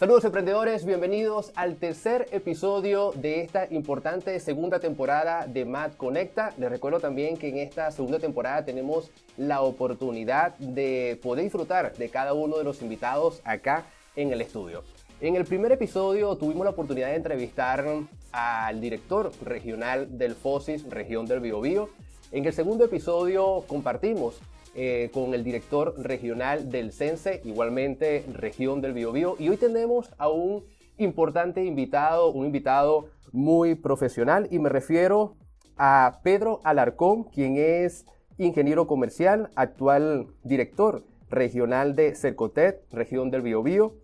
Saludos emprendedores, bienvenidos al tercer episodio de esta importante segunda temporada de Mad Conecta. Les recuerdo también que en esta segunda temporada tenemos la oportunidad de poder disfrutar de cada uno de los invitados acá en el estudio. En el primer episodio tuvimos la oportunidad de entrevistar al director regional del FOSIS, región del Biobío. En el segundo episodio compartimos eh, con el director regional del CENSE, igualmente región del Biobío. Y hoy tenemos a un importante invitado, un invitado muy profesional, y me refiero a Pedro Alarcón, quien es ingeniero comercial, actual director regional de Cercotet, región del Biobío.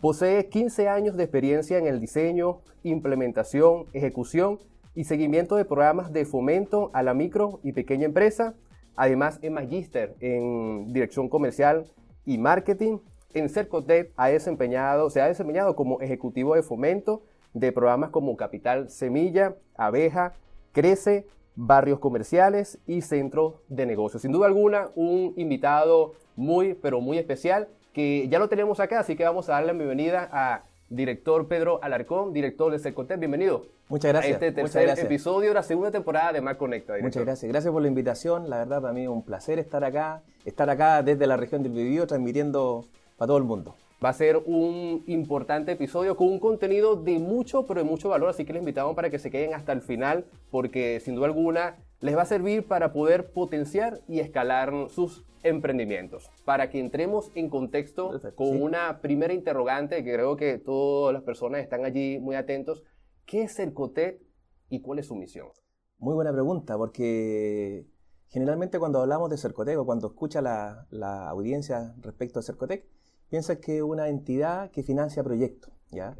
Posee 15 años de experiencia en el diseño, implementación, ejecución y seguimiento de programas de fomento a la micro y pequeña empresa Además, es magíster en dirección comercial y marketing. En Cercotec ha desempeñado, se ha desempeñado como ejecutivo de fomento de programas como Capital Semilla, Abeja, Crece, Barrios Comerciales y Centros de Negocios. Sin duda alguna, un invitado muy, pero muy especial que ya lo tenemos acá, así que vamos a darle la bienvenida a director Pedro Alarcón, director de Cercotec. Bienvenido. Muchas gracias. A este tercer episodio de la segunda temporada de Mar Conecta. Muchas gracias. Gracias por la invitación. La verdad, para mí es un placer estar acá, estar acá desde la región del Biobío, transmitiendo para todo el mundo. Va a ser un importante episodio con un contenido de mucho, pero de mucho valor, así que les invitamos para que se queden hasta el final, porque sin duda alguna les va a servir para poder potenciar y escalar sus emprendimientos. Para que entremos en contexto con una primera interrogante que creo que todas las personas están allí muy atentos. ¿Qué es Cercotec y cuál es su misión? Muy buena pregunta, porque generalmente cuando hablamos de Cercotec o cuando escucha la, audiencia respecto a Cercotec, piensa que es una entidad que financia proyectos. ¿ya?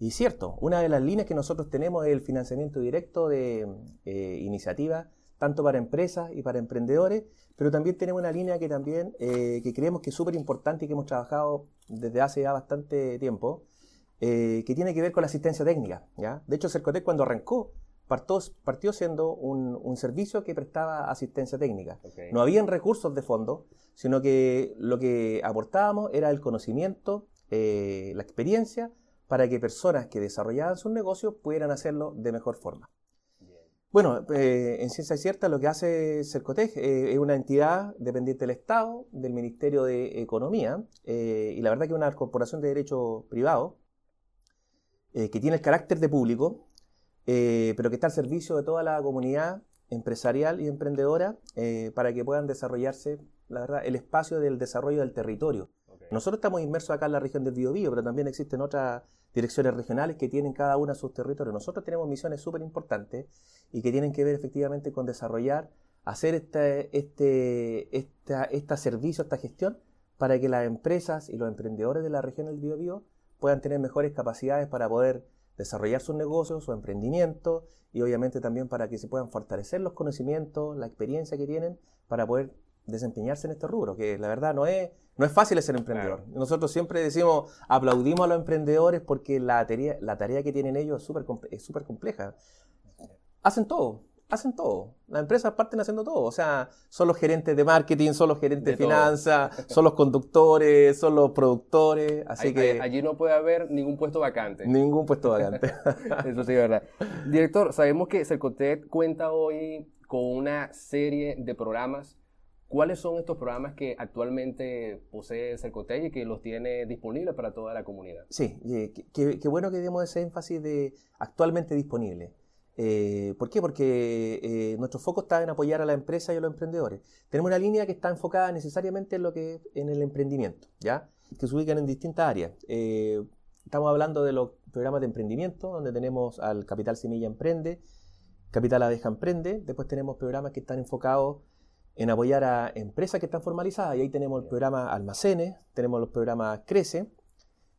Y cierto, una de las líneas que nosotros tenemos es el financiamiento directo de eh, iniciativas, tanto para empresas y para emprendedores, pero también tenemos una línea que también eh, que creemos que es súper importante y que hemos trabajado desde hace ya bastante tiempo, eh, que tiene que ver con la asistencia técnica. ¿ya? De hecho, Cercotec cuando arrancó partió, partió siendo un, servicio que prestaba asistencia técnica. No habían recursos de fondo, sino que lo que aportábamos era el conocimiento, eh, la experiencia, para que personas que desarrollaban sus negocios pudieran hacerlo de mejor forma. Bueno, eh, en ciencia cierta lo que hace Cercotec eh, es una entidad dependiente del Estado, del Ministerio de Economía, eh, y la verdad que es una corporación de derecho privado, que tiene el carácter de público, pero que está al servicio de toda la comunidad empresarial y emprendedora para que puedan desarrollarse, la verdad, el espacio del desarrollo del territorio. Nosotros estamos inmersos acá en la región del Biobío, pero también existen otras direcciones regionales que tienen cada una sus territorios. Nosotros tenemos misiones súper importantes y que tienen que ver efectivamente con desarrollar, hacer este, este, esta, esta servicio, esta gestión, para que las empresas y los emprendedores de la región del Biobío puedan tener mejores capacidades para poder desarrollar sus negocios, su emprendimiento y obviamente también para que se puedan fortalecer los conocimientos, la experiencia que tienen para poder desempeñarse en este rubro, que la verdad no es, no es fácil ser emprendedor. Nosotros siempre decimos, aplaudimos a los emprendedores porque la tarea, la tarea que tienen ellos es súper es super compleja. Hacen todo, hacen todo. Las empresas parten haciendo todo. O sea, son los gerentes de marketing, son los gerentes de, finanzas, son los conductores, son los productores. Así que. Allí no puede haber ningún puesto vacante. Ningún puesto vacante. Eso sí verdad. Director, sabemos que Cercotec cuenta hoy con una serie de programas ¿Cuáles son estos programas que actualmente posee Cercotec y que los tiene disponibles para toda la comunidad? Sí, qué bueno que demos ese énfasis de actualmente disponible. Eh, ¿Por qué? Porque eh, nuestro foco está en apoyar a la empresa y a los emprendedores. Tenemos una línea que está enfocada necesariamente en lo que en el emprendimiento, ¿ya? Que se ubican en distintas áreas. Eh, estamos hablando de los programas de emprendimiento, donde tenemos al Capital Semilla Emprende, Capital Abeja Emprende. Después tenemos programas que están enfocados en apoyar a empresas que están formalizadas. Y ahí tenemos el programa Almacenes, tenemos los programas Crece,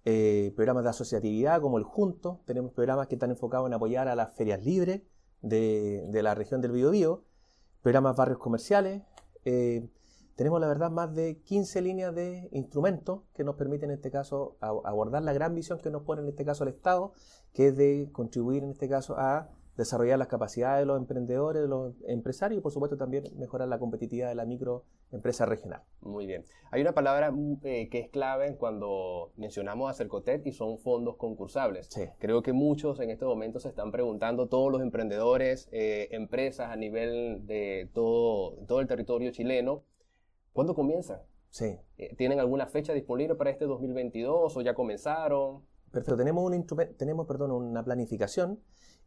eh, programas de asociatividad como el Junto, tenemos programas que están enfocados en apoyar a las ferias libres de, la región del Biobío, programas barrios comerciales. Eh, tenemos la verdad más de 15 líneas de instrumentos que nos permiten en este caso abordar la gran visión que nos pone en este caso el Estado, que es de contribuir en este caso a desarrollar las capacidades de los emprendedores, de los empresarios y por supuesto también mejorar la competitividad de la microempresa regional. Muy bien. Hay una palabra mm, eh, que es clave cuando mencionamos a Cercotec y son fondos concursables. Creo que muchos en este momento se están preguntando, todos los emprendedores, eh, empresas a nivel de todo, todo el territorio chileno, ¿cuándo comienza? Sí. Eh, ¿Tienen alguna fecha disponible para este 2022 o ya comenzaron? Perfecto, tenemos, un tenemos perdón, una planificación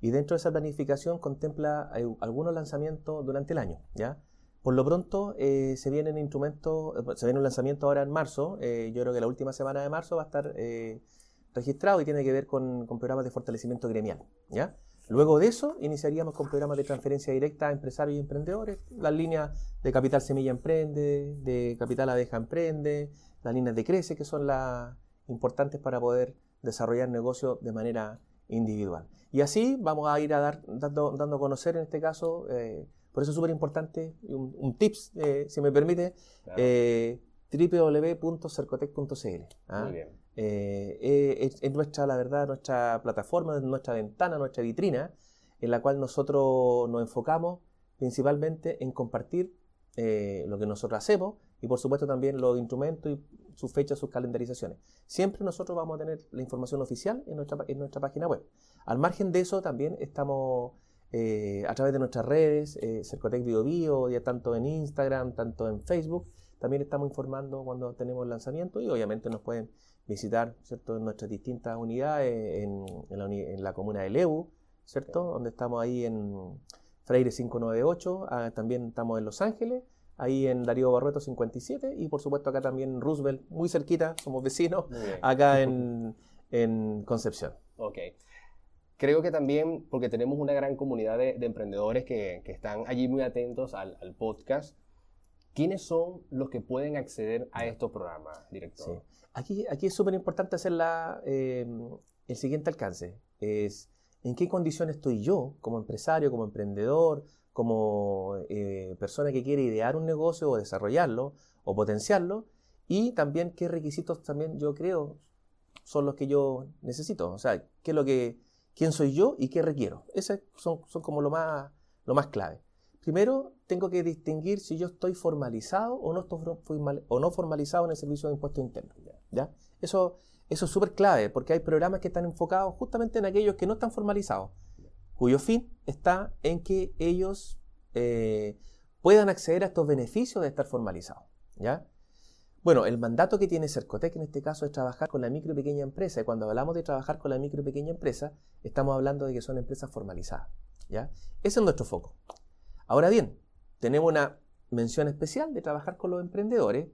y dentro de esa planificación contempla algunos lanzamientos durante el año. ¿ya? Por lo pronto eh, se vienen instrumentos, eh, se viene un lanzamiento ahora en marzo, eh, yo creo que la última semana de marzo va a estar registrado y tiene que ver con, programas de fortalecimiento gremial. ¿ya? Luego de eso iniciaríamos con programas de transferencia directa a empresarios y emprendedores, las líneas de Capital Semilla Emprende, de Capital Abeja Emprende, las líneas de Crece, que son las importantes para poder desarrollar negocios de manera individual. Y así vamos a ir a dar, dando, dando a conocer en este caso, eh, por eso es súper importante, un, tips, eh, si me permite, eh, www.cercotec.cl. ¿ah? es, nuestra, la verdad, nuestra plataforma, nuestra ventana, nuestra vitrina, en la cual nosotros nos enfocamos principalmente en compartir lo que nosotros hacemos y por supuesto también los instrumentos y sus fechas, sus calendarizaciones. Siempre nosotros vamos a tener la información oficial en nuestra, en nuestra página web. Al margen de eso, también estamos eh, a través de nuestras redes, eh, Cercotec Bio Bio, ya tanto en Instagram, tanto en Facebook, también estamos informando cuando tenemos lanzamiento y obviamente nos pueden visitar ¿cierto? en nuestras distintas unidades, en, la, comuna de Lebu, ¿cierto? donde estamos ahí en Freire 598, ah, también estamos en Los Ángeles ahí en Darío Barrueto 57 y por supuesto acá también en Roosevelt, muy cerquita, somos vecinos, acá en, Concepción. Ok. Creo que también, porque tenemos una gran comunidad de, emprendedores que, están allí muy atentos al, podcast, ¿quiénes son los que pueden acceder a estos programas, director? Aquí, aquí es súper importante hacer eh, el siguiente alcance. Es en qué condiciones estoy yo como empresario, como emprendedor, como eh, persona que quiere idear un negocio o desarrollarlo o potenciarlo y también qué requisitos también yo creo son los que yo necesito, o sea, qué es lo que, quién soy yo y qué requiero. Esos son, como lo más, lo más clave. Primero, tengo que distinguir si yo estoy formalizado o no, estoy o no formalizado en el servicio de impuestos internos. ¿ya? Eso, eso es súper clave porque hay programas que están enfocados justamente en aquellos que no están formalizados cuyo fin está en que ellos eh, puedan acceder a estos beneficios de estar formalizados. ¿ya? Bueno, el mandato que tiene Cercotec en este caso es trabajar con la micro y pequeña empresa. Y cuando hablamos de trabajar con la micro y pequeña empresa, estamos hablando de que son empresas formalizadas. ¿ya? Ese es nuestro foco. Ahora bien, tenemos una mención especial de trabajar con los emprendedores,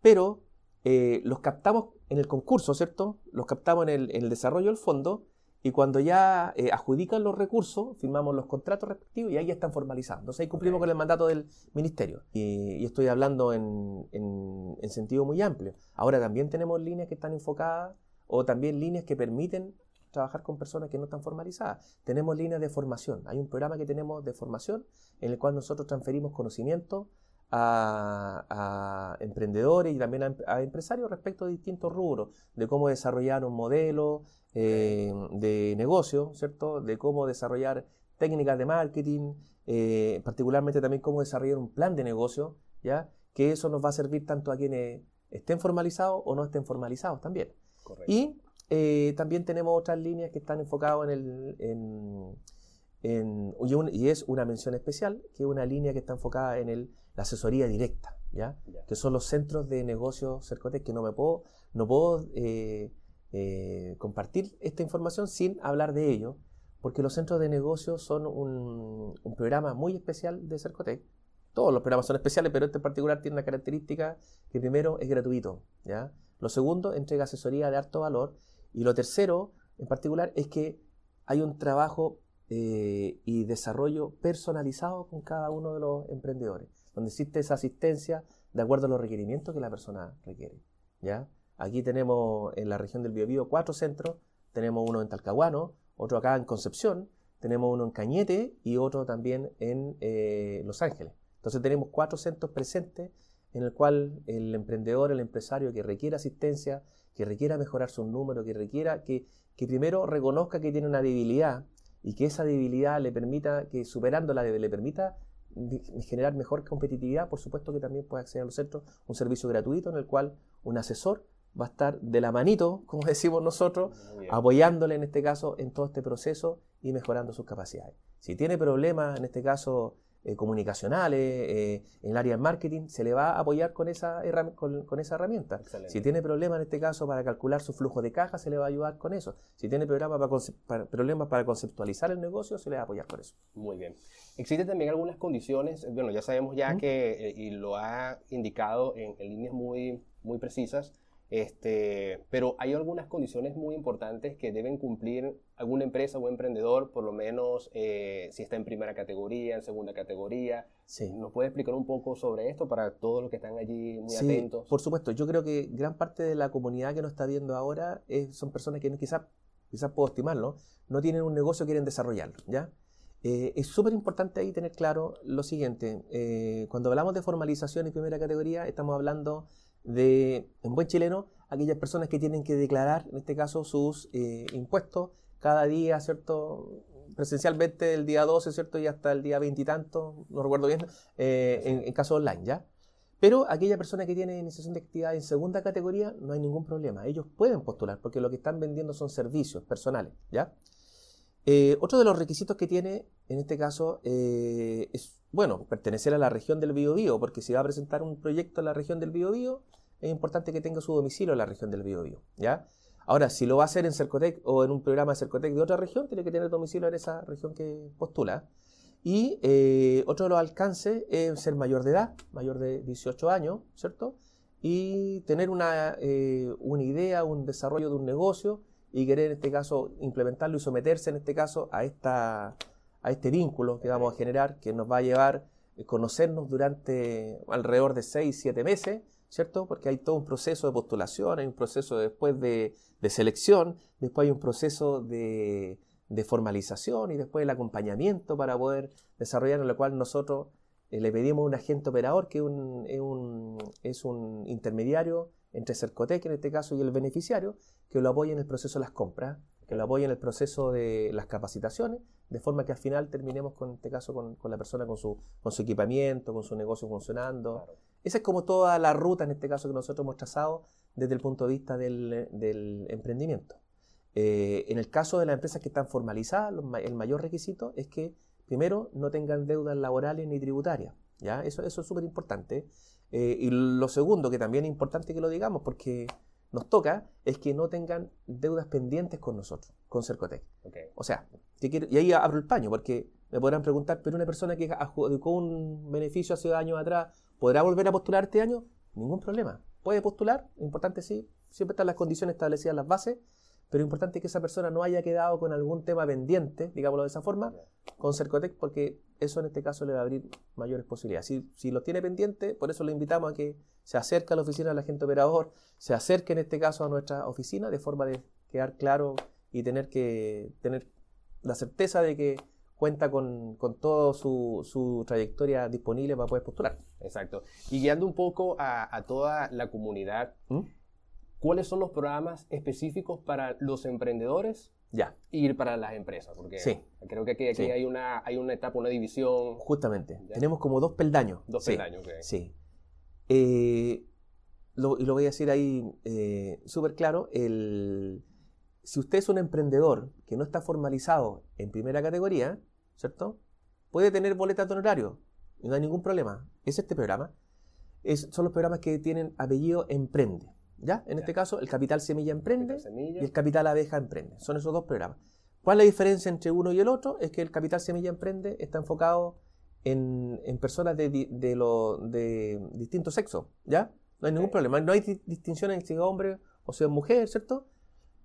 pero eh, los captamos en el concurso, ¿cierto? Los captamos el, en el desarrollo del fondo y cuando ya eh, adjudican los recursos, firmamos los contratos respectivos y ahí ya están formalizados. Entonces ahí cumplimos con el mandato del ministerio. Y, estoy hablando en, en, sentido muy amplio. Ahora también tenemos líneas que están enfocadas o también líneas que permiten trabajar con personas que no están formalizadas. Tenemos líneas de formación. Hay un programa que tenemos de formación en el cual nosotros transferimos conocimiento a, emprendedores y también a, empresarios respecto a distintos rubros, de cómo desarrollar un modelo eh, de negocio, ¿cierto? De cómo desarrollar técnicas de marketing, eh, particularmente también cómo desarrollar un plan de negocio, ¿ya? Que eso nos va a servir tanto a quienes estén formalizados o no estén formalizados también. Y eh, también tenemos otras líneas que están enfocadas en el... En, y, es una mención especial, que es una línea que está enfocada en el la asesoría directa, ¿ya? Que son los centros de negocios Cercotec que no me puedo, no puedo eh, eh, compartir esta información sin hablar de ello, porque los centros de negocios son un, programa muy especial de Cercotec. Todos los programas son especiales, pero este en particular tiene una característica que primero es gratuito, ¿ya? Lo segundo, entrega asesoría de alto valor. Y lo tercero, en particular, es que hay un trabajo eh, y desarrollo personalizado con cada uno de los emprendedores donde existe esa asistencia de acuerdo a los requerimientos que la persona requiere. ¿ya? Aquí tenemos en la región del Biobío cuatro centros, tenemos uno en Talcahuano, otro acá en Concepción, tenemos uno en Cañete y otro también en eh, Los Ángeles. Entonces tenemos cuatro centros presentes en el cual el emprendedor, el empresario que requiera asistencia, que requiera mejorar su número, que requiera que primero reconozca que tiene una debilidad y que esa debilidad le permita, que superándola le permita generar mejor competitividad, por supuesto que también puede acceder a los centros un servicio gratuito en el cual un asesor va a estar de la manito, como decimos nosotros, apoyándole en este caso en todo este proceso y mejorando sus capacidades. Si tiene problemas, en este caso eh, comunicacionales, eh, en el área de marketing, se le va a apoyar con esa, con, esa herramienta. Si tiene problemas en este caso para calcular su flujo de caja, se le va a ayudar con eso. Si tiene problemas para, problemas para conceptualizar el negocio, se le va a apoyar con eso. Muy bien. Existen también algunas condiciones, bueno, ya sabemos ya que, eh, y lo ha indicado en, en líneas muy, muy precisas, este, pero hay algunas condiciones muy importantes que deben cumplir alguna empresa o emprendedor, por lo menos eh, si está en primera categoría, en segunda categoría. Sí. ¿Nos puede explicar un poco sobre esto para todos los que están allí muy sí, atentos? Por supuesto, yo creo que gran parte de la comunidad que nos está viendo ahora son personas que quizás, quizás puedo estimarlo, no tienen un negocio, quieren desarrollarlo, ¿ya? Eh, es súper importante ahí tener claro lo siguiente, eh, cuando hablamos de formalización en primera categoría, estamos hablando de, en buen chileno, aquellas personas que tienen que declarar, en este caso, sus eh, impuestos cada día, ¿cierto? Presencialmente el día 12, ¿cierto? Y hasta el día 20 y tanto, no recuerdo bien, eh, en, en, caso online, ¿ya? Pero aquella persona que tiene iniciación de actividad en segunda categoría, no hay ningún problema. Ellos pueden postular porque lo que están vendiendo son servicios personales, ¿ya? Eh, otro de los requisitos que tiene, en este caso, es bueno, pertenecer a la región del Biobío, porque si va a presentar un proyecto en la región del Biobío, es importante que tenga su domicilio en la región del Biobío, ¿ya? Ahora, si lo va a hacer en Cercotec o en un programa de Cercotec de otra región, tiene que tener domicilio en esa región que postula. Y eh, otro de los alcances es ser mayor de edad, mayor de 18 años, ¿cierto? Y tener una, eh, una idea, un desarrollo de un negocio y querer en este caso implementarlo y someterse en este caso a esta a este vínculo que vamos a generar, que nos va a llevar a conocernos durante alrededor de 6, 7 meses, ¿cierto? Porque hay todo un proceso de postulación, hay un proceso después de, selección, después hay un proceso de, formalización y después el acompañamiento para poder desarrollar, en lo cual nosotros eh, le pedimos a un agente operador que es, un, es un intermediario entre Cercotec en este caso y el beneficiario, que lo apoye en el proceso de las compras, que lo apoye en el proceso de las capacitaciones, de forma que al final terminemos con este caso con, la persona con su, con su equipamiento, con su negocio funcionando. Esa es como toda la ruta en este caso que nosotros hemos trazado desde el punto de vista del, emprendimiento. Eh, en el caso de las empresas que están formalizadas, el mayor requisito es que primero no tengan deudas laborales ni tributarias. ¿ya? Eso, eso es súper importante. Eh, y lo segundo, que también es importante que lo digamos, porque nos toca es que no tengan deudas pendientes con nosotros, con Cercotec. O sea, y ahí abro el paño, porque me podrán preguntar, pero una persona que adjudicó un beneficio hace años atrás, ¿podrá volver a postular este año? Ningún problema. Puede postular, importante sí, siempre están las condiciones establecidas, las bases, pero es importante que esa persona no haya quedado con algún tema pendiente, digámoslo de esa forma, con Cercotec, porque eso en este caso le va a abrir mayores posibilidades. Si, si los tiene pendiente, por eso le invitamos a que se acerque a la oficina del agente operador, se acerque en este caso a nuestra oficina, de forma de quedar claro y tener que tener la certeza de que cuenta con, con toda su, su, trayectoria disponible para poder postular. Exacto. Y guiando un poco a, toda la comunidad, ¿Mm? ¿cuáles son los programas específicos para los emprendedores ya. y para las empresas? Porque sí. creo que aquí, hay, una, hay una etapa, una división. Justamente. Tenemos como dos peldaños. Dos peldaños, ok. Sí. Eh, lo, y lo voy a decir ahí eh, súper claro, el, si usted es un emprendedor que no está formalizado en primera categoría, ¿cierto? Puede tener boletas de honorario, no hay ningún problema. Es este programa. Es, son los programas que tienen apellido Emprende. ¿Ya? En este caso, el Capital Semilla Emprende y el Capital Abeja Emprende. Son esos dos programas. ¿Cuál es la diferencia entre uno y el otro? Es que el Capital Semilla Emprende está enfocado en, personas de, de, distintos sexos, ¿ya? No hay ningún problema. No hay distinción en si es hombre o si es mujer, ¿cierto?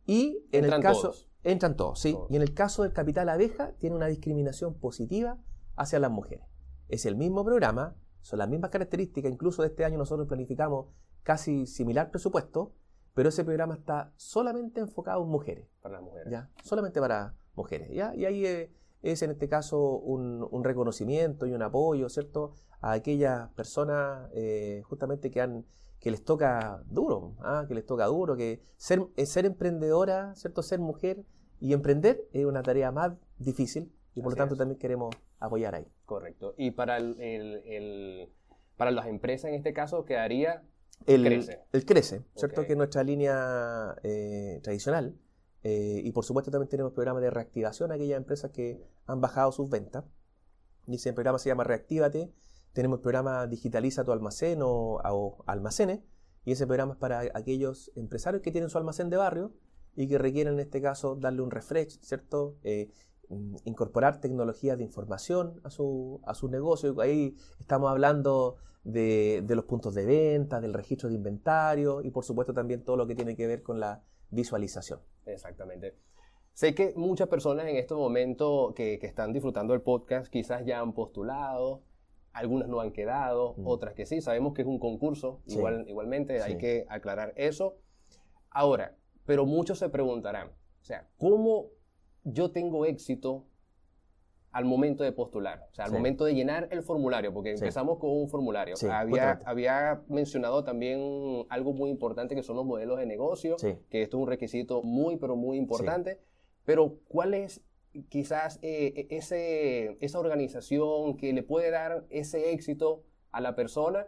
Y en el caso... Entran todos, sí. Y en el caso del Capital Abeja, tiene una discriminación positiva hacia las mujeres. Es el mismo programa, son las mismas características, incluso de este año nosotros planificamos casi similar presupuesto, pero ese programa está solamente enfocado en mujeres. Para las mujeres. ¿ya? Solamente para mujeres. ¿ya? Y ahí eh, es en este caso un, reconocimiento y un apoyo, ¿cierto? A aquellas personas eh, justamente que han que les toca duro, ¿ah? que les toca duro, que ser, eh, ser emprendedora, ¿cierto? Ser mujer Y emprender es una tarea más difícil y por lo tanto también queremos apoyar ahí. Correcto. Y para, el, para las empresas en este caso quedaría el crece. El crece, ¿cierto? Que es nuestra línea eh, tradicional. Eh, y por supuesto también tenemos programas de reactivación a aquellas empresas que han bajado sus ventas. Y ese programa se llama Reactívate. Tenemos el programa Digitaliza tu almacén o, o almacenes. Y ese programa es para aquellos empresarios que tienen su almacén de barrio y que requieren en este caso darle un refresh, ¿cierto? Eh, mm, incorporar tecnologías de información a su, a su negocio. Ahí estamos hablando de, de, los puntos de venta, del registro de inventario y por supuesto también todo lo que tiene que ver con la visualización. Exactamente. Sé que muchas personas en este momento que, que están disfrutando el podcast quizás ya han postulado, algunas no han quedado, mm. otras que sí. Sabemos que es un concurso, igual, igualmente hay que aclarar eso. Ahora, pero muchos se preguntarán, o sea, ¿cómo yo tengo éxito al momento de postular? O sea, al momento de llenar el formulario, porque empezamos con un formulario. había, había, mencionado también algo muy importante que son los modelos de negocio, que esto es un requisito muy, pero muy importante. Pero, ¿cuál es quizás eh, e, ese, esa organización que le puede dar ese éxito a la persona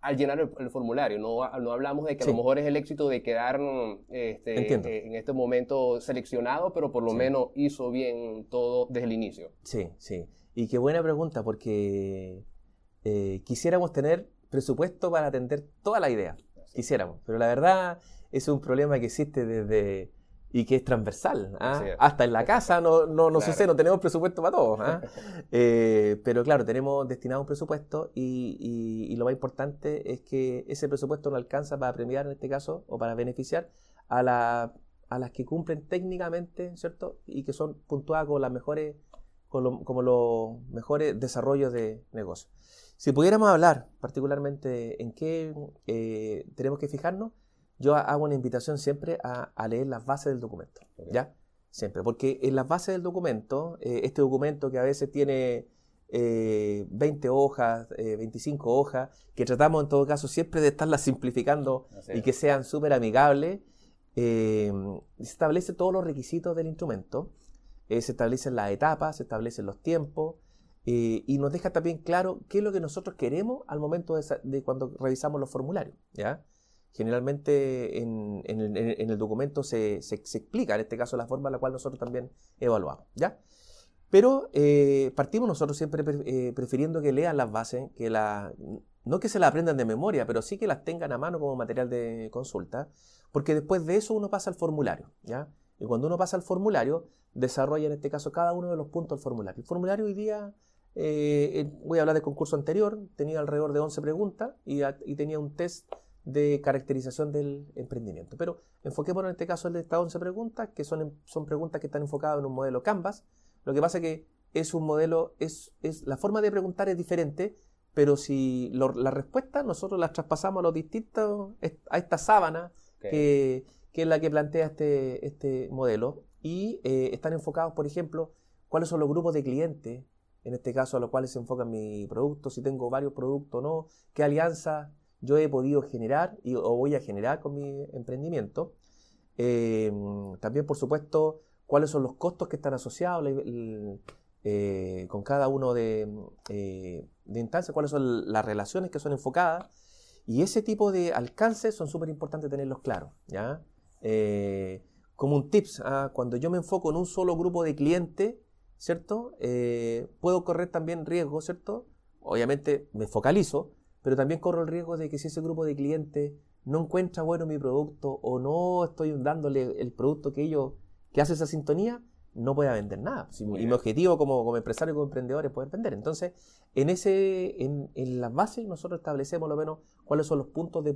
al llenar el, formulario. No, no, hablamos de que a lo mejor es el éxito de quedar este, eh, en este momento seleccionado, pero por lo menos hizo bien todo desde el inicio. Sí, sí. Y qué buena pregunta, porque eh, quisiéramos tener presupuesto para atender toda la idea. Quisiéramos, pero la verdad es un problema que existe desde y que es transversal. ¿ah? Hasta en la casa no, no, no sucede, no tenemos presupuesto para todos. ¿ah? Eh, pero claro, tenemos destinado un presupuesto y, y, lo más importante es que ese presupuesto no alcanza para premiar en este caso o para beneficiar a, la, a las que cumplen técnicamente, ¿cierto? Y que son puntuadas con las mejores, con como los mejores desarrollos de negocio. Si pudiéramos hablar particularmente en qué eh, tenemos que fijarnos, yo hago una invitación siempre a, leer las bases del documento, ¿ya? Siempre, porque en las bases del documento, eh, este documento que a veces tiene 20 eh, hojas, 25 eh, hojas, que tratamos en todo caso siempre de estarlas simplificando y que sean súper amigables, se establece todos los requisitos del instrumento, se establecen las etapas, se establecen los tiempos, y nos deja también claro qué es lo que nosotros queremos al momento de, de cuando revisamos los formularios, ¿ya? Generalmente en, el, documento se, explica, en este caso, la forma en la cual nosotros también evaluamos. ¿ya? Pero eh, partimos nosotros siempre eh, prefiriendo que lean las bases, que la, no que se las aprendan de memoria, pero sí que las tengan a mano como material de consulta, porque después de eso uno pasa al formulario. ¿ya? Y cuando uno pasa al formulario, desarrolla en este caso cada uno de los puntos del formulario. El formulario hoy día, eh, voy a hablar del concurso anterior, tenía alrededor de 11 preguntas y, y tenía un test de caracterización del emprendimiento. Pero enfoquémonos en este caso en estas 11 preguntas, que son, son preguntas que están enfocadas en un modelo Canvas. Lo que pasa es que es un modelo, es, es la forma de preguntar es diferente, pero si la respuesta nosotros las traspasamos a los distintos, a esta sábana que, que, es la que plantea este, este modelo, y eh, están enfocados, por ejemplo, cuáles son los grupos de clientes, en este caso a los cuales se enfoca mi producto, si tengo varios productos o no, qué alianza yo he podido generar y, o voy a generar con mi emprendimiento. Eh, también, por supuesto, cuáles son los costos que están asociados eh, con cada uno de, eh, de instancias, cuáles son las relaciones que son enfocadas. Y ese tipo de alcances son súper importantes tenerlos claros. ¿ya? como un tips, ¿ah? cuando yo me enfoco en un solo grupo de clientes, ¿cierto? puedo correr también riesgo, ¿cierto? Obviamente me focalizo, pero también corro el riesgo de que si ese grupo de clientes no encuentra bueno mi producto o no estoy dándole el producto que ellos, que hace esa sintonía, no pueda vender nada. y mi objetivo como, como empresario, como emprendedor es poder vender. Entonces, en ese, en, en las bases nosotros establecemos lo menos cuáles son los puntos de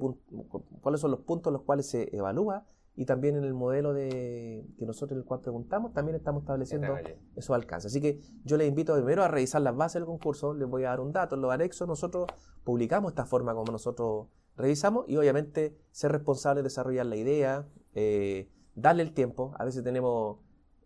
cuáles son los puntos los cuales se evalúa y también en el modelo de, que nosotros en el cual preguntamos, también estamos estableciendo esos alcances. Así que yo les invito primero a revisar las bases del concurso, les voy a dar un dato, en los anexos nosotros publicamos esta forma como nosotros revisamos y obviamente ser responsables de desarrollar la idea, eh, darle el tiempo, a veces tenemos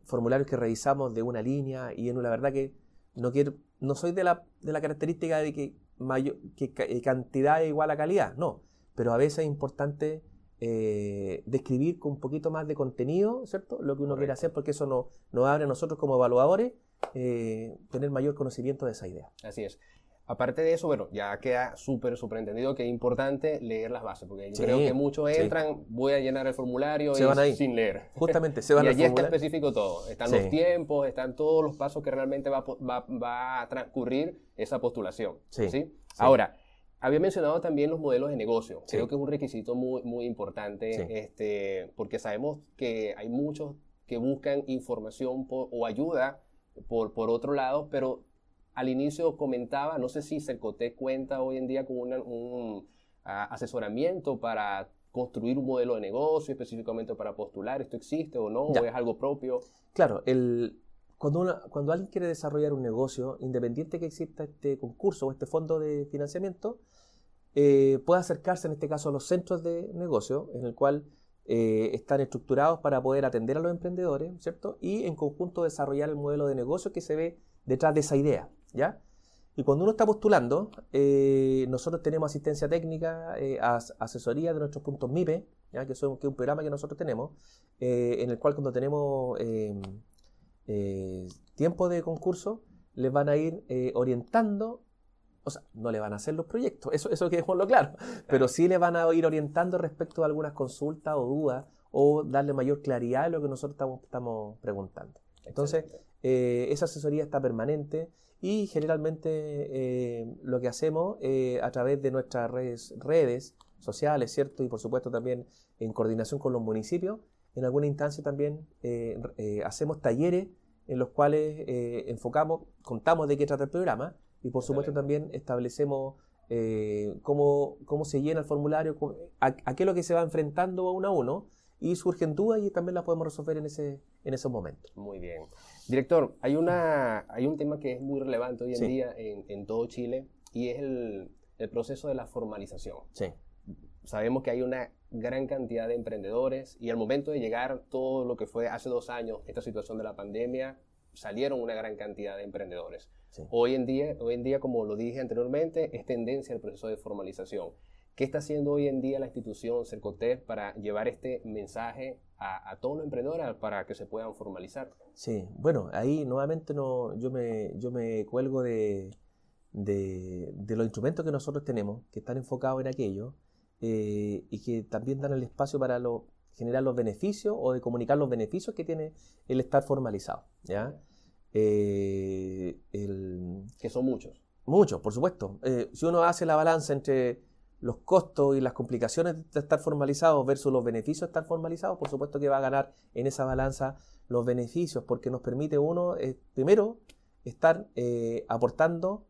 formularios que revisamos de una línea y en la verdad que no quiero, no soy de la, de la característica de que, mayor, que cantidad es igual a calidad, no, pero a veces es importante eh, describir con un poquito más de contenido, ¿cierto? Lo que uno quiere hacer, porque eso nos, nos abre a nosotros como evaluadores eh, tener mayor conocimiento de esa idea. Así es. Aparte de eso, bueno, ya queda súper, súper entendido que es importante leer las bases, porque yo creo que muchos entran, voy a llenar el formulario y sin leer. Justamente, se van y allí está específico todo. Están los tiempos, están todos los pasos que realmente va, va, va a transcurrir esa postulación. ¿sí? Ahora, había mencionado también los modelos de negocio. Creo que es un requisito muy, muy importante, este, porque sabemos que hay muchos que buscan información o ayuda por, por otro lado, pero al inicio comentaba, no sé si Cercotec cuenta hoy en día con un asesoramiento para construir un modelo de negocio específicamente para postular, ¿esto existe o no? ¿O es algo propio? Claro, el, cuando, cuando alguien quiere desarrollar un negocio, independiente que exista este concurso o este fondo de financiamiento, eh, puede acercarse en este caso a los centros de negocio, en el cual eh, están estructurados para poder atender a los emprendedores, ¿cierto? Y en conjunto desarrollar el modelo de negocio que se ve detrás de esa idea, ¿ya? Y cuando uno está postulando, eh, nosotros tenemos asistencia técnica, asesoría de nuestros puntos MIPE, ¿ya? Que, son, que es un programa que nosotros tenemos, en el cual cuando tenemos eh, tiempo de concurso, les van a ir eh, orientando, o sea, no le van a hacer los proyectos, eso, eso que lo claro, pero sí le van a ir orientando respecto a algunas consultas o dudas o darle mayor claridad a lo que nosotros estamos, estamos preguntando. Entonces, eh, esa asesoría está permanente y generalmente lo que hacemos a través de nuestras redes, redes sociales, ¿cierto? Y por supuesto también en coordinación con los municipios, en alguna instancia también hacemos talleres en los cuales eh, enfocamos, contamos de qué trata el programa y por supuesto también establecemos eh, cómo, cómo, se llena el formulario, a, qué es lo que se va enfrentando uno a uno y surgen dudas y también las podemos resolver en, ese, en esos momentos. Muy bien. Director, hay, una, hay un tema que es muy relevante hoy en día en, en, todo Chile y es el, el proceso de la formalización. Sí. Sabemos que hay una gran cantidad de emprendedores y al momento de llegar todo lo que fue hace dos años, esta situación de la pandemia, salieron una gran cantidad de emprendedores. Hoy, en día, hoy en día, como lo dije anteriormente, es tendencia el proceso de formalización. ¿Qué está haciendo hoy en día la institución Cercotec para llevar este mensaje a, todos los emprendedores para que se puedan formalizar? Sí, bueno, ahí nuevamente no, yo, me, yo me cuelgo de, de, de los instrumentos que nosotros tenemos, que están enfocados en aquello, eh, y que también dan el espacio para lo, generar los beneficios o de comunicar los beneficios que tiene el estar formalizado. ¿ya? Eh, que son muchos. Muchos, por supuesto. Eh, si uno hace la balanza entre los costos y las complicaciones de estar formalizado versus los beneficios de estar formalizado, por supuesto que va a ganar en esa balanza los beneficios, porque nos permite uno, primero, estar aportando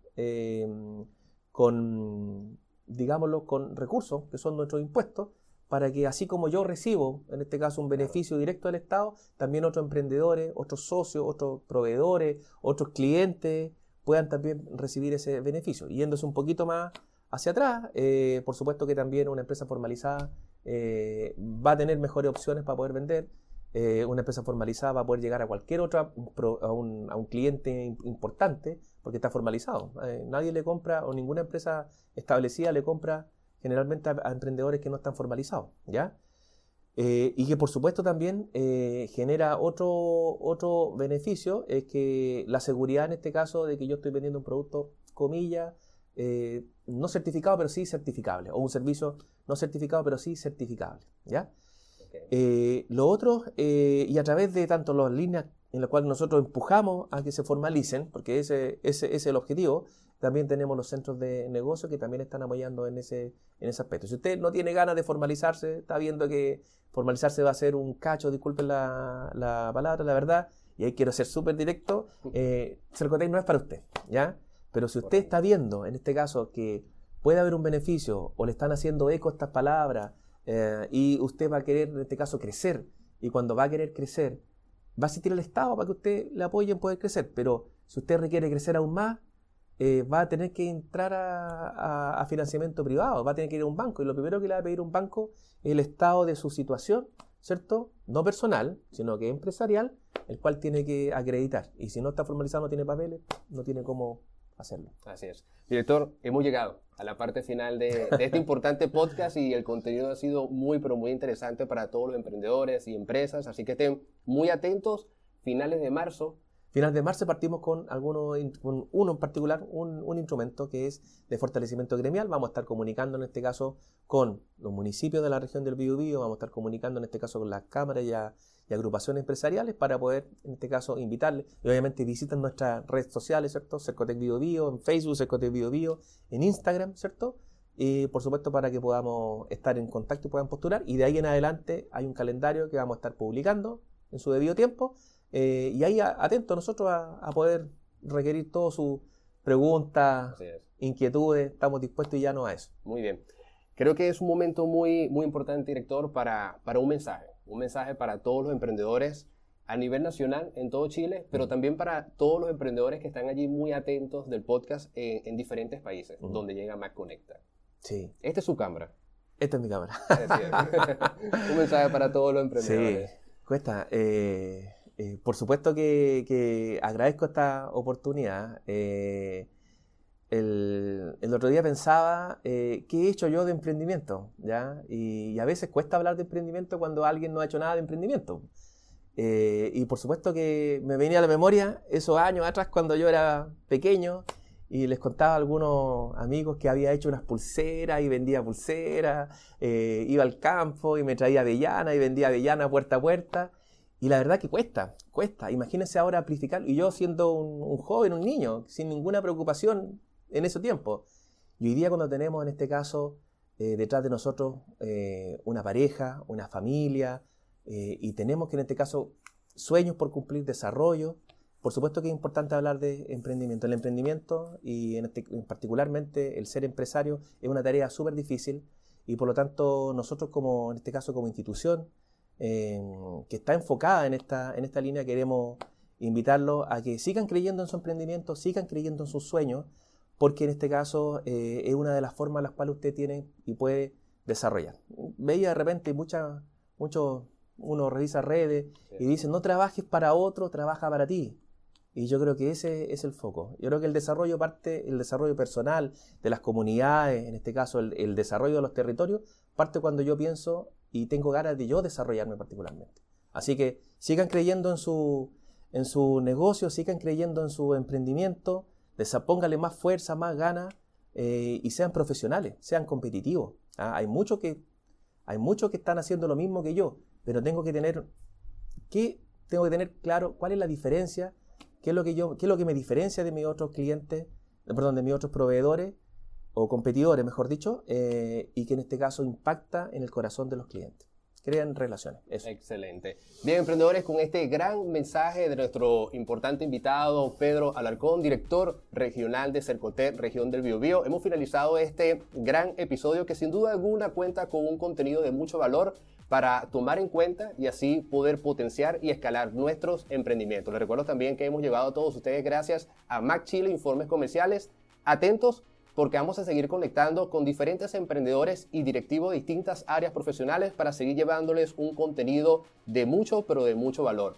con digámoslo, con recursos, que son nuestros impuestos, para que así como yo recibo, en este caso, un beneficio directo del Estado, también otros emprendedores, otros socios, otros proveedores, otros clientes puedan también recibir ese beneficio. Yéndose un poquito más hacia atrás, eh, por supuesto que también una empresa formalizada eh, va a tener mejores opciones para poder vender, eh, una empresa formalizada va a poder llegar a cualquier otra, a un, a un cliente importante, porque está formalizado. Eh, nadie le compra, o ninguna empresa establecida le compra generalmente a, emprendedores que no están formalizados, ¿ya? Eh, y que por supuesto también genera otro, otro beneficio, es que la seguridad en este caso de que yo estoy vendiendo un producto, comillas, no certificado, pero sí certificable, o un servicio no certificado, pero sí certificable, ¿ya? Eh, lo otro, eh, y a través de tanto las líneas en las cuales nosotros empujamos a que se formalicen, porque ese, ese, es el objetivo, también tenemos los centros de negocio que también están apoyando en ese, en ese aspecto. Si usted no tiene ganas de formalizarse, está viendo que formalizarse va a ser un cacho, disculpen la, la palabra, la verdad, y ahí quiero ser súper directo, eh, Cercotec no es para usted, ¿ya? Pero si usted está viendo, en este caso, que puede haber un beneficio o le están haciendo eco estas palabras, eh, y usted va a querer, en este caso, crecer. Y cuando va a querer crecer, va a asistir al Estado para que usted le apoye en poder crecer. Pero si usted requiere crecer aún más, eh, va a tener que entrar a, financiamiento privado, va a tener que ir a un banco. Y lo primero que le va a pedir un banco es el estado de su situación, ¿cierto? No personal, sino que empresarial, el cual tiene que acreditar. Y si no está formalizado, no tiene papeles, no tiene cómo hacerlo. Así es. Director, hemos llegado a la parte final de, de, este importante podcast y el contenido ha sido muy, pero muy interesante para todos los emprendedores y empresas, así que estén muy atentos. Finales de marzo Finales de marzo partimos con, alguno, con uno en particular, un, un, instrumento que es de fortalecimiento gremial. Vamos a estar comunicando en este caso con los municipios de la región del Biobío, vamos a estar comunicando en este caso con las cámaras y, y, agrupaciones empresariales para poder, en este caso, invitarles. Y obviamente visiten nuestras redes sociales, ¿cierto? Cercotec Biobío, en Facebook, Cercotec Biobío, en Instagram, ¿cierto? Y por supuesto para que podamos estar en contacto y puedan postular. Y de ahí en adelante hay un calendario que vamos a estar publicando en su debido tiempo eh, y ahí atento nosotros a, poder requerir todas sus preguntas, inquietudes, estamos dispuestos ya no a eso. Muy bien. Creo que es un momento muy, muy importante, director, para, para un mensaje. Un mensaje para todos los emprendedores a nivel nacional en todo Chile, pero también para todos los emprendedores que están allí muy atentos del podcast en, diferentes países, donde llega Mac Conecta. Sí. Esta es su cámara. Esta es mi cámara. un mensaje para todos los emprendedores. Sí, cuesta. Eh, eh, por supuesto que, agradezco esta oportunidad. Eh, el, otro día pensaba, eh, ¿qué he hecho yo de emprendimiento? ¿Ya? Y, a veces cuesta hablar de emprendimiento cuando alguien no ha hecho nada de emprendimiento. y por supuesto que me venía a la memoria esos años atrás cuando yo era pequeño y les contaba a algunos amigos que había hecho unas pulseras y vendía pulseras, iba al campo y me traía avellana y vendía avellana puerta a puerta. Y la verdad que cuesta, cuesta. Imagínense ahora amplificar, y yo siendo un, joven, un niño, sin ninguna preocupación en ese tiempo. Y hoy día cuando tenemos en este caso eh, detrás de nosotros eh, una pareja, una familia, eh, y tenemos que en este caso sueños por cumplir, desarrollo, por supuesto que es importante hablar de emprendimiento. El emprendimiento, y en este, particularmente el ser empresario, es una tarea súper difícil, y por lo tanto nosotros como, en este caso como institución, que está enfocada en esta, en esta línea, queremos invitarlos a que sigan creyendo en su emprendimiento, sigan creyendo en sus sueños, porque en este caso eh, es una de las formas en las cuales usted tiene y puede desarrollar. Veía de repente muchas, muchos, uno revisa redes y dice, no trabajes para otro, trabaja para ti. Y yo creo que ese es el foco. Yo creo que el desarrollo parte, el desarrollo personal de las comunidades, en este caso el, el desarrollo de los territorios, parte cuando yo pienso y tengo ganas de yo desarrollarme particularmente. Así que sigan creyendo en su, en su negocio, sigan creyendo en su emprendimiento, pónganle más fuerza, más ganas eh, y sean profesionales, sean competitivos. ¿ah? Hay muchos que que están haciendo lo mismo que yo, pero tengo que tener tengo que tener claro cuál es la diferencia, qué es lo que yo, qué es lo que me diferencia de mis otros clientes, perdón, de mis otros proveedores o competidores, mejor dicho, eh, y que en este caso impacta en el corazón de los clientes. Crean relaciones. Excelente. Bien, emprendedores, con este gran mensaje de nuestro importante invitado Pedro Alarcón, director regional de Cercotet, región del Biobío, hemos finalizado este gran episodio que sin duda alguna cuenta con un contenido de mucho valor para tomar en cuenta y así poder potenciar y escalar nuestros emprendimientos. Les recuerdo también que hemos llevado a todos ustedes gracias a Mac Chile Informes Comerciales. Atentos porque vamos a seguir conectando con diferentes emprendedores y directivos de distintas áreas profesionales para seguir llevándoles un contenido de mucho, pero de mucho valor.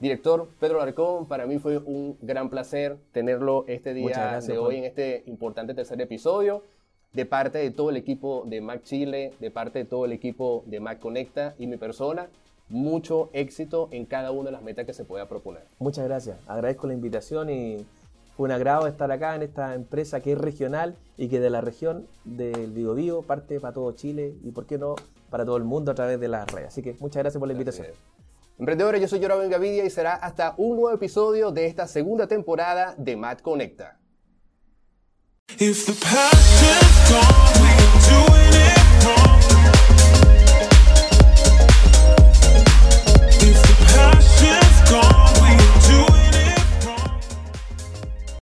Director Pedro Larcón, para mí fue un gran placer tenerlo este día de hoy en este importante tercer episodio. De parte de todo el equipo de Mac Chile, de parte de todo el equipo de Mac Conecta y mi persona, mucho éxito en cada una de las metas que se pueda proponer. Muchas gracias. Agradezco la invitación y fue un agrado estar acá en esta empresa que es regional y que de la región del Biobío parte para todo Chile y, por qué no, para todo el mundo a través de las redes. Así que muchas gracias por la invitación. Emprendedores, yo soy Jorabel Gavidia y será hasta un nuevo episodio de esta segunda temporada de Matt Conecta. If the past is gone, doing it wrong.